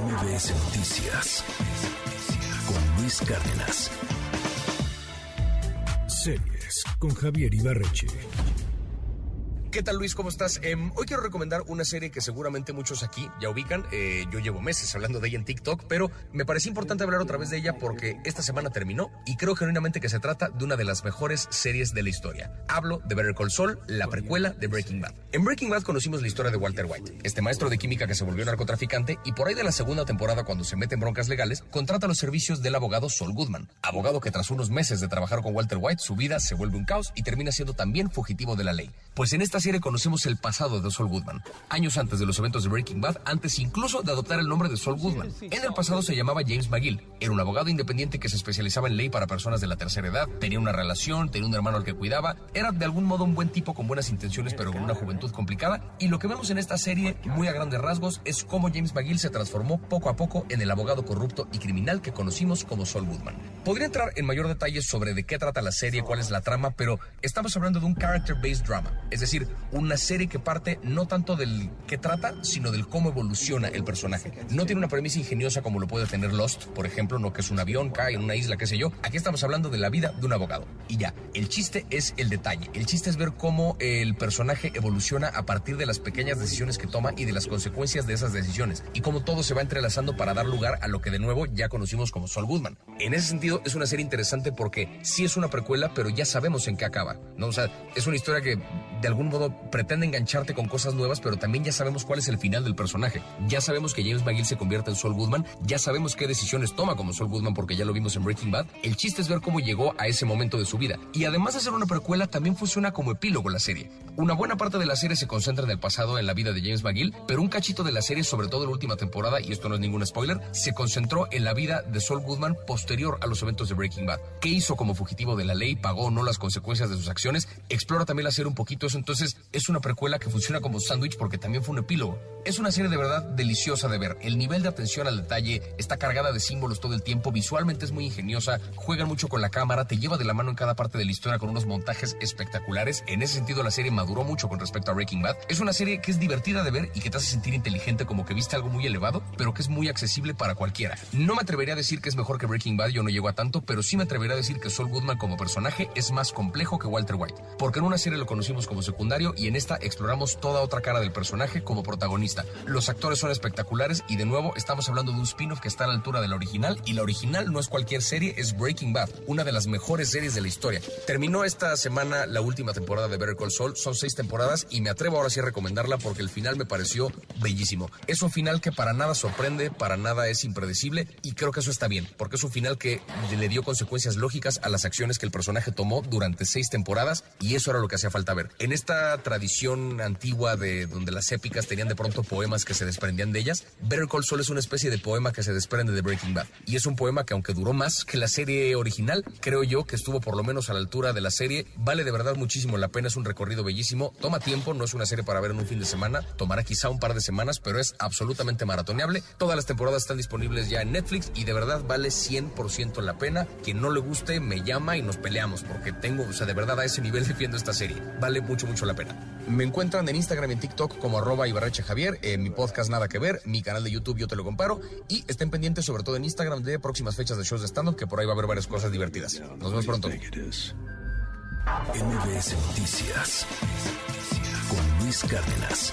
MBS Noticias con Luis Cárdenas. Series con Javier Ibarreche. ¿Qué tal Luis? ¿Cómo estás? Em, hoy quiero recomendar una serie que seguramente muchos aquí ya ubican. Eh, yo llevo meses hablando de ella en TikTok, pero me pareció importante hablar otra vez de ella porque esta semana terminó y creo genuinamente que se trata de una de las mejores series de la historia. Hablo de Better Call Saul, la precuela de Breaking Bad. En Breaking Bad conocimos la historia de Walter White, este maestro de química que se volvió narcotraficante y por ahí de la segunda temporada cuando se mete en broncas legales, contrata los servicios del abogado Saul Goodman, abogado que tras unos meses de trabajar con Walter White su vida se vuelve un caos y termina siendo también fugitivo de la ley. Pues en esta serie conocemos el pasado de Saul Goodman, años antes de los eventos de Breaking Bad, antes incluso de adoptar el nombre de Saul Goodman. En el pasado se llamaba James McGill, era un abogado independiente que se especializaba en ley para personas de la tercera edad, tenía una relación, tenía un hermano al que cuidaba, era de algún modo un buen tipo con buenas intenciones pero con una juventud complicada. Y lo que vemos en esta serie, muy a grandes rasgos, es cómo James McGill se transformó poco a poco en el abogado corrupto y criminal que conocimos como Saul Goodman. Podría entrar en mayor detalle sobre de qué trata la serie, cuál es la trama, pero estamos hablando de un character-based drama, es decir, una serie que parte no tanto del qué trata, sino del cómo evoluciona el personaje. No tiene una premisa ingeniosa como lo puede tener Lost, por ejemplo, no que es un avión, cae en una isla, qué sé yo. Aquí estamos hablando de la vida de un abogado. Y ya, el chiste es el detalle. El chiste es ver cómo el personaje evoluciona a partir de las pequeñas decisiones que toma y de las consecuencias de esas decisiones. Y cómo todo se va entrelazando para dar lugar a lo que de nuevo ya conocimos como Saul Goodman. En ese sentido, es una serie interesante porque sí es una precuela, pero ya sabemos en qué acaba. ¿no? O sea, es una historia que de algún modo pretende engancharte con cosas nuevas, pero también ya sabemos cuál es el final del personaje. Ya sabemos que James McGill se convierte en Saul Goodman, ya sabemos qué decisiones toma como Saul Goodman porque ya lo vimos en Breaking Bad. El chiste es ver cómo llegó a ese momento de su vida. Y además de ser una precuela, también funciona como epílogo la serie. Una buena parte de la serie se concentra en el pasado, en la vida de James McGill, pero un cachito de la serie, sobre todo en la última temporada, y esto no es ningún spoiler, se concentró en la vida de Saul Goodman posterior a los eventos de Breaking Bad. ¿Qué hizo como fugitivo de la ley? ¿Pagó o no las consecuencias de sus acciones? Explora también la serie un poquito entonces es una precuela que funciona como sándwich porque también fue un epílogo. Es una serie de verdad deliciosa de ver. El nivel de atención al detalle está cargada de símbolos todo el tiempo, visualmente es muy ingeniosa, juegan mucho con la cámara, te lleva de la mano en cada parte de la historia con unos montajes espectaculares. En ese sentido la serie maduró mucho con respecto a Breaking Bad. Es una serie que es divertida de ver y que te hace sentir inteligente como que viste algo muy elevado, pero que es muy accesible para cualquiera. No me atrevería a decir que es mejor que Breaking Bad, yo no llego a tanto, pero sí me atrevería a decir que Saul Goodman como personaje es más complejo que Walter White, porque en una serie lo conocimos como secundario y en esta exploramos toda otra cara del personaje como protagonista. Los actores son espectaculares y de nuevo estamos hablando de un spin-off que está a la altura de la original y la original no es cualquier serie, es Breaking Bad, una de las mejores series de la historia. Terminó esta semana la última temporada de Better Call Saul, son seis temporadas y me atrevo ahora sí a recomendarla porque el final me pareció bellísimo. Es un final que para nada sorprende, para nada es impredecible y creo que eso está bien, porque es un final que le dio consecuencias lógicas a las acciones que el personaje tomó durante seis temporadas y eso era lo que hacía falta ver. En esta tradición antigua de donde las épicas tenían de pronto poemas que se desprendían de ellas, Better Call Saul es una especie de poema que se desprende de Breaking Bad y es un poema que aunque duró más que la serie original, creo yo que estuvo por lo menos a la altura de la serie, vale de verdad muchísimo la pena, es un recorrido bellísimo, toma tiempo, no es una serie para ver en un fin de semana, tomará quizá un par de semanas, pero es absolutamente maratoneable. Todas las temporadas están disponibles ya en Netflix y de verdad vale 100% la pena. Quien no le guste me llama y nos peleamos porque tengo, o sea, de verdad a ese nivel defiendo esta serie. Vale mucho, mucho la pena. Me encuentran en Instagram y en TikTok como arroba Ibarreche Javier, en mi podcast Nada que Ver, mi canal de YouTube Yo Te Lo Comparo y estén pendientes sobre todo en Instagram de próximas fechas de shows de stand-up que por ahí va a haber varias cosas divertidas. Nos vemos pronto. MBS Noticias con Luis Cárdenas.